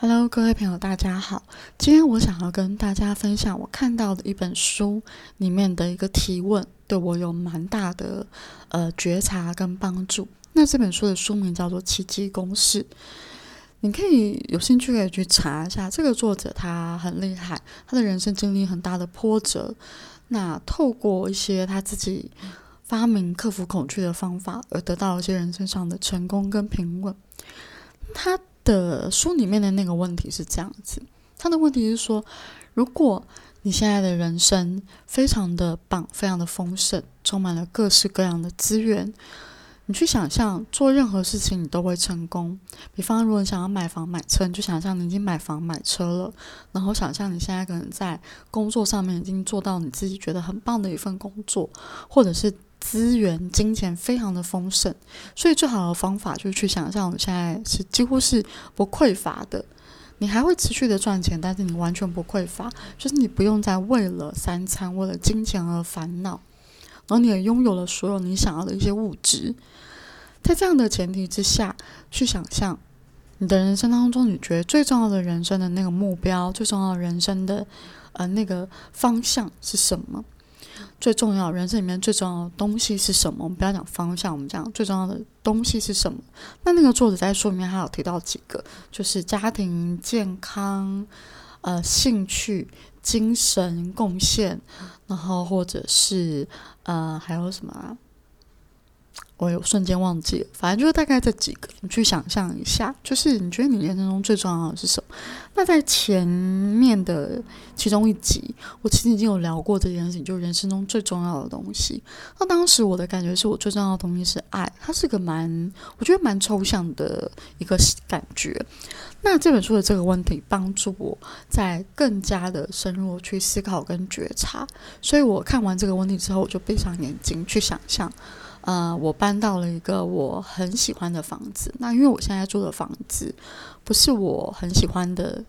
Hello，各位朋友，大家好。今天我想要跟大家分享我看到的一本书里面的一个提问，对我有蛮大的呃觉察跟帮助。那这本书的书名叫做《奇迹公式》，你可以有兴趣可以去查一下。这个作者他很厉害，他的人生经历很大的波折，那透过一些他自己发明克服恐惧的方法，而得到一些人生上的成功跟平稳。他。的书里面的那个问题是这样子，他的问题是说，如果你现在的人生非常的棒，非常的丰盛，充满了各式各样的资源，你去想象做任何事情你都会成功。比方，如果你想要买房买车，你就想象你已经买房买车了，然后想象你现在可能在工作上面已经做到你自己觉得很棒的一份工作，或者是。资源、金钱非常的丰盛，所以最好的方法就是去想象，我们现在是几乎是不匮乏的。你还会持续的赚钱，但是你完全不匮乏，就是你不用再为了三餐、为了金钱而烦恼，然后你也拥有了所有你想要的一些物质。在这样的前提之下去想象，你的人生当中，你觉得最重要的人生的那个目标，最重要的人生的呃那个方向是什么？最重要，人生里面最重要的东西是什么？我们不要讲方向，我们讲最重要的东西是什么？那那个作者在书里面还有提到几个，就是家庭、健康、呃，兴趣、精神贡献，然后或者是呃，还有什么？我有瞬间忘记了，反正就是大概这几个，你去想象一下，就是你觉得你人生中最重要的是什么？那在前面的其中一集，我其实已经有聊过这件事情，就是人生中最重要的东西。那当时我的感觉是我最重要的东西是爱，它是个蛮我觉得蛮抽象的一个感觉。那这本书的这个问题帮助我在更加的深入去思考跟觉察，所以我看完这个问题之后，我就闭上眼睛去想象。呃，我搬到了一个我很喜欢的房子。那因为我现在住的房子不是我很喜欢的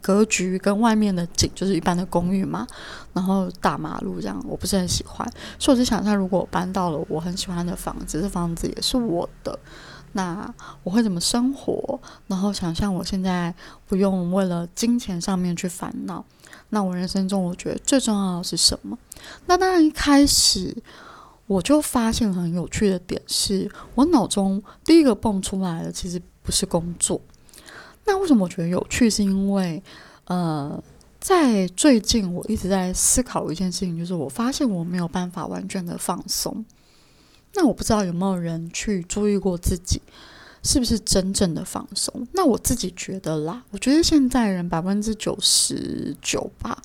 格局，跟外面的景就是一般的公寓嘛，然后大马路这样，我不是很喜欢。所以我就想象，如果我搬到了我很喜欢的房子，这房子也是我的，那我会怎么生活？然后想象我现在不用为了金钱上面去烦恼。那我人生中我觉得最重要的是什么？那当然一开始。我就发现很有趣的点是，我脑中第一个蹦出来的其实不是工作。那为什么我觉得有趣？是因为，呃，在最近我一直在思考一件事情，就是我发现我没有办法完全的放松。那我不知道有没有人去注意过自己是不是真正的放松？那我自己觉得啦，我觉得现在人百分之九十九吧。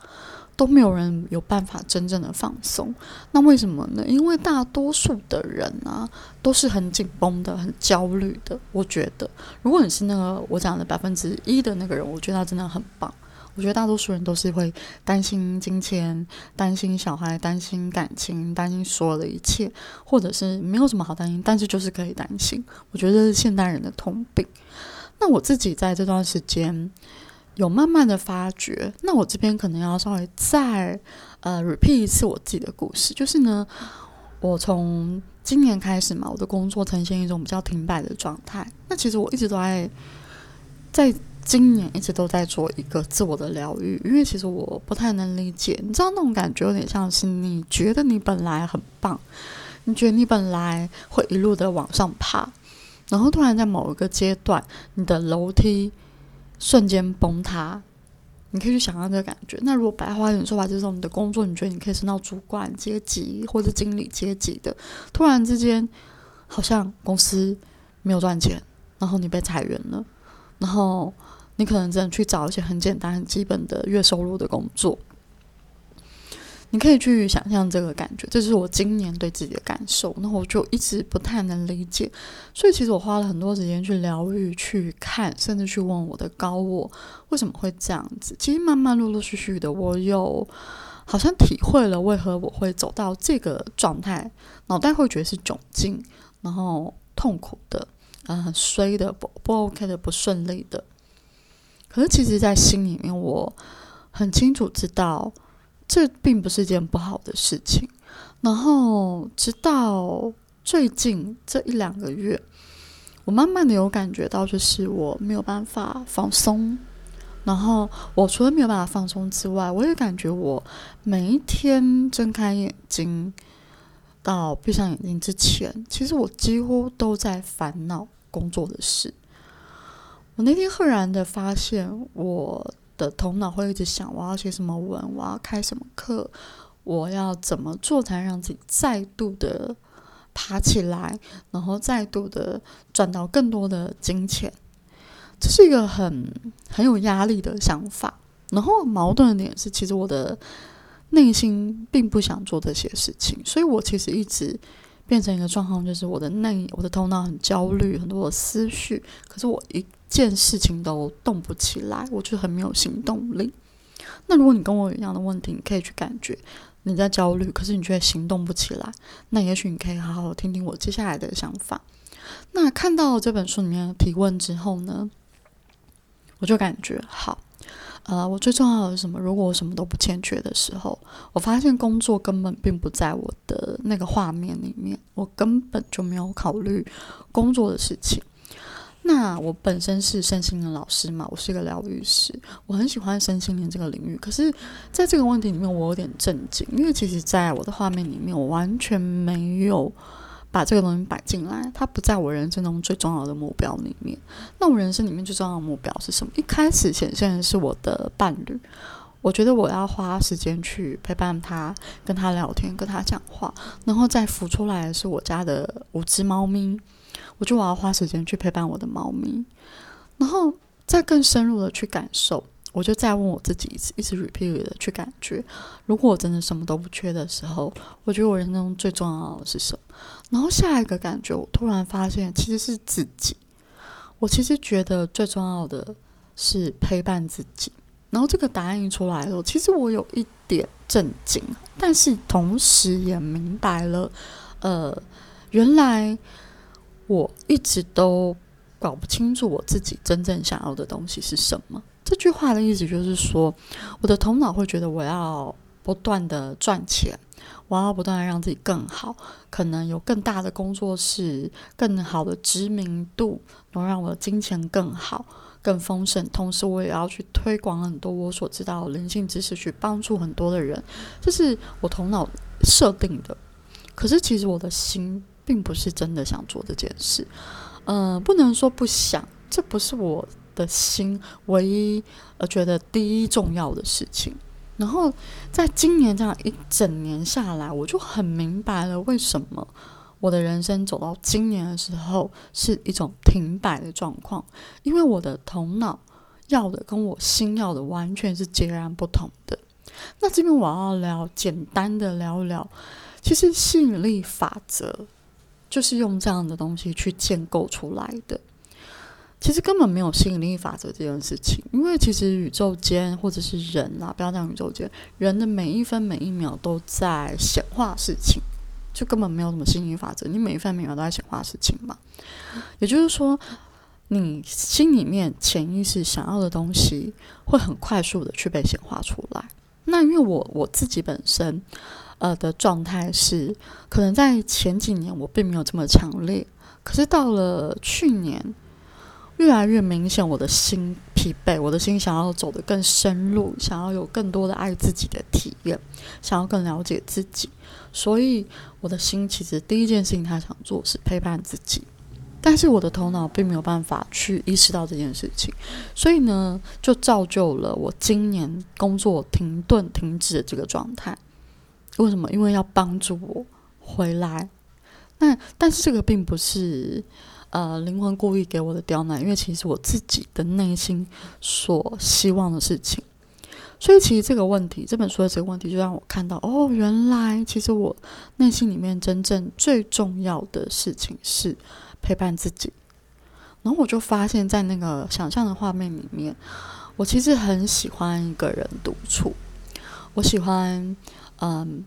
都没有人有办法真正的放松，那为什么呢？因为大多数的人啊都是很紧绷的、很焦虑的。我觉得，如果你是那个我讲的百分之一的那个人，我觉得他真的很棒。我觉得大多数人都是会担心金钱、担心小孩、担心感情、担心所有的一切，或者是没有什么好担心，但是就是可以担心。我觉得是现代人的通病。那我自己在这段时间。有慢慢的发觉，那我这边可能要稍微再呃 repeat 一次我自己的故事，就是呢，我从今年开始嘛，我的工作呈现一种比较停摆的状态。那其实我一直都在在今年一直都在做一个自我的疗愈，因为其实我不太能理解，你知道那种感觉有点像是你觉得你本来很棒，你觉得你本来会一路的往上爬，然后突然在某一个阶段，你的楼梯。瞬间崩塌，你可以去想象这个感觉。那如果白话一点说法，就是你的工作，你觉得你可以升到主管阶级或者经理阶级的，突然之间好像公司没有赚钱，然后你被裁员了，然后你可能只能去找一些很简单、很基本的月收入的工作。你可以去想象这个感觉，这是我今年对自己的感受。那我就一直不太能理解，所以其实我花了很多时间去疗愈、去看，甚至去问我的高我为什么会这样子。其实慢慢、陆陆续续的，我有好像体会了为何我会走到这个状态，脑袋会觉得是窘境，然后痛苦的，嗯，很衰的，不不 OK 的，不顺利的。可是其实，在心里面，我很清楚知道。这并不是件不好的事情。然后，直到最近这一两个月，我慢慢的有感觉到，就是我没有办法放松，然后我除了没有办法放松之外，我也感觉我每一天睁开眼睛到闭上眼睛之前，其实我几乎都在烦恼工作的事。我那天赫然的发现，我的头脑会一直想：我要写什么文，我要开什么课，我要怎么做才让自己再度的爬起来，然后再度的赚到更多的金钱。这是一个很很有压力的想法，然后矛盾的点是，其实我的内心并不想做这些事情，所以我其实一直变成一个状况，就是我的内我的头脑很焦虑，很多的思绪，可是我一件事情都动不起来，我就很没有行动力。那如果你跟我一样的问题，你可以去感觉你在焦虑，可是你却行动不起来，那也许你可以好好听听我接下来的想法。那看到这本书里面的提问之后呢？我就感觉好，呃，我最重要的是什么？如果我什么都不欠缺的时候，我发现工作根本并不在我的那个画面里面，我根本就没有考虑工作的事情。那我本身是身心灵老师嘛，我是一个疗愈师，我很喜欢身心灵这个领域。可是，在这个问题里面，我有点震惊，因为其实在我的画面里面，我完全没有。把这个东西摆进来，它不在我人生中最重要的目标里面。那我人生里面最重要的目标是什么？一开始显现的是我的伴侣，我觉得我要花时间去陪伴他，跟他聊天，跟他讲话，然后再浮出来的是我家的五只猫咪，我就我要花时间去陪伴我的猫咪，然后再更深入的去感受。我就再问我自己一次，一直 repeat 的去感觉，如果我真的什么都不缺的时候，我觉得我人生中最重要的是什么？然后下一个感觉，我突然发现其实是自己。我其实觉得最重要的是陪伴自己。然后这个答案一出来了，其实我有一点震惊，但是同时也明白了，呃，原来我一直都搞不清楚我自己真正想要的东西是什么。话的意思就是说，我的头脑会觉得我要不断的赚钱，我要不断的让自己更好，可能有更大的工作室、更好的知名度，能让我的金钱更好、更丰盛。同时，我也要去推广很多我所知道的灵性知识，去帮助很多的人。这是我头脑设定的。可是，其实我的心并不是真的想做这件事。嗯，不能说不想，这不是我。的心唯一呃觉得第一重要的事情，然后在今年这样一整年下来，我就很明白了为什么我的人生走到今年的时候是一种停摆的状况，因为我的头脑要的跟我心要的完全是截然不同的。那这边我要聊简单的聊一聊，其实吸引力法则就是用这样的东西去建构出来的。其实根本没有吸引力法则这件事情，因为其实宇宙间或者是人啊，不要讲宇宙间，人的每一分每一秒都在显化事情，就根本没有什么吸引力法则。你每一分每秒都在显化事情嘛？也就是说，你心里面潜意识想要的东西，会很快速的去被显化出来。那因为我我自己本身呃的状态是，可能在前几年我并没有这么强烈，可是到了去年。越来越明显，我的心疲惫，我的心想要走得更深入，想要有更多的爱自己的体验，想要更了解自己。所以，我的心其实第一件事情，他想做是陪伴自己，但是我的头脑并没有办法去意识到这件事情，所以呢，就造就了我今年工作停顿、停止的这个状态。为什么？因为要帮助我回来。那但是这个并不是。呃，灵魂故意给我的刁难，因为其实我自己的内心所希望的事情，所以其实这个问题，这本书的这个问题，就让我看到，哦，原来其实我内心里面真正最重要的事情是陪伴自己。然后我就发现，在那个想象的画面里面，我其实很喜欢一个人独处，我喜欢，嗯，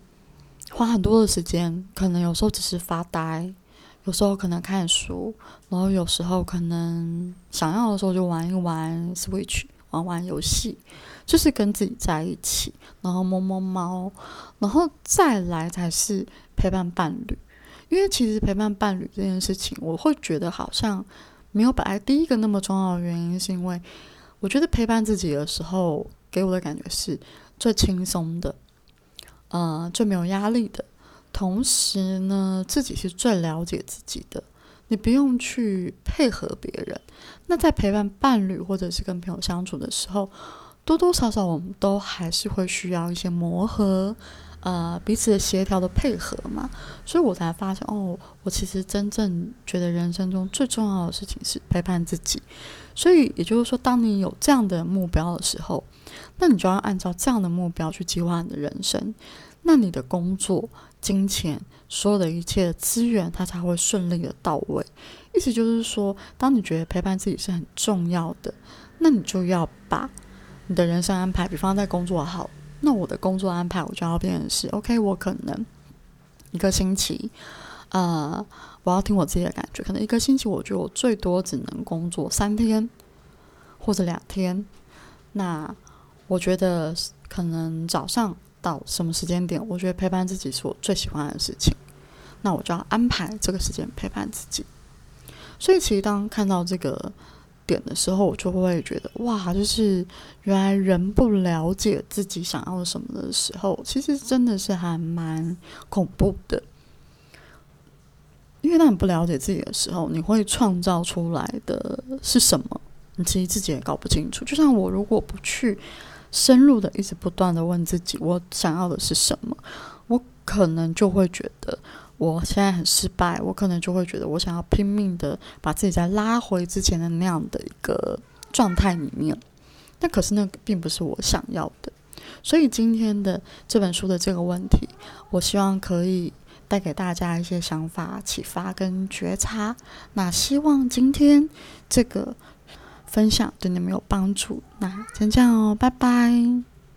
花很多的时间，可能有时候只是发呆。有时候可能看书，然后有时候可能想要的时候就玩一玩 Switch，玩玩游戏，就是跟自己在一起，然后摸摸猫，然后再来才是陪伴伴侣。因为其实陪伴伴侣这件事情，我会觉得好像没有本来第一个那么重要的原因，是因为。我觉得陪伴自己的时候，给我的感觉是最轻松的，呃，最没有压力的。同时呢，自己是最了解自己的，你不用去配合别人。那在陪伴伴侣或者是跟朋友相处的时候，多多少少我们都还是会需要一些磨合，呃，彼此的协调的配合嘛。所以我才发现，哦，我其实真正觉得人生中最重要的事情是陪伴自己。所以也就是说，当你有这样的目标的时候，那你就要按照这样的目标去计划你的人生。那你的工作、金钱、所有的一切资源，它才会顺利的到位。意思就是说，当你觉得陪伴自己是很重要的，那你就要把你的人生安排，比方在工作好，那我的工作安排我就要变成是 OK，我可能一个星期，呃，我要听我自己的感觉，可能一个星期，我觉得我最多只能工作三天或者两天。那我觉得可能早上。到什么时间点，我觉得陪伴自己是我最喜欢的事情，那我就要安排这个时间陪伴自己。所以，其实当看到这个点的时候，我就会觉得哇，就是原来人不了解自己想要什么的时候，其实真的是还蛮恐怖的。因为当你不了解自己的时候，你会创造出来的是什么，你其实自己也搞不清楚。就像我如果不去。深入的，一直不断的问自己，我想要的是什么？我可能就会觉得我现在很失败，我可能就会觉得我想要拼命的把自己再拉回之前的那样的一个状态里面。但可是那并不是我想要的。所以今天的这本书的这个问题，我希望可以带给大家一些想法、启发跟觉察。那希望今天这个。分享对你们有帮助，那先这样哦，拜拜。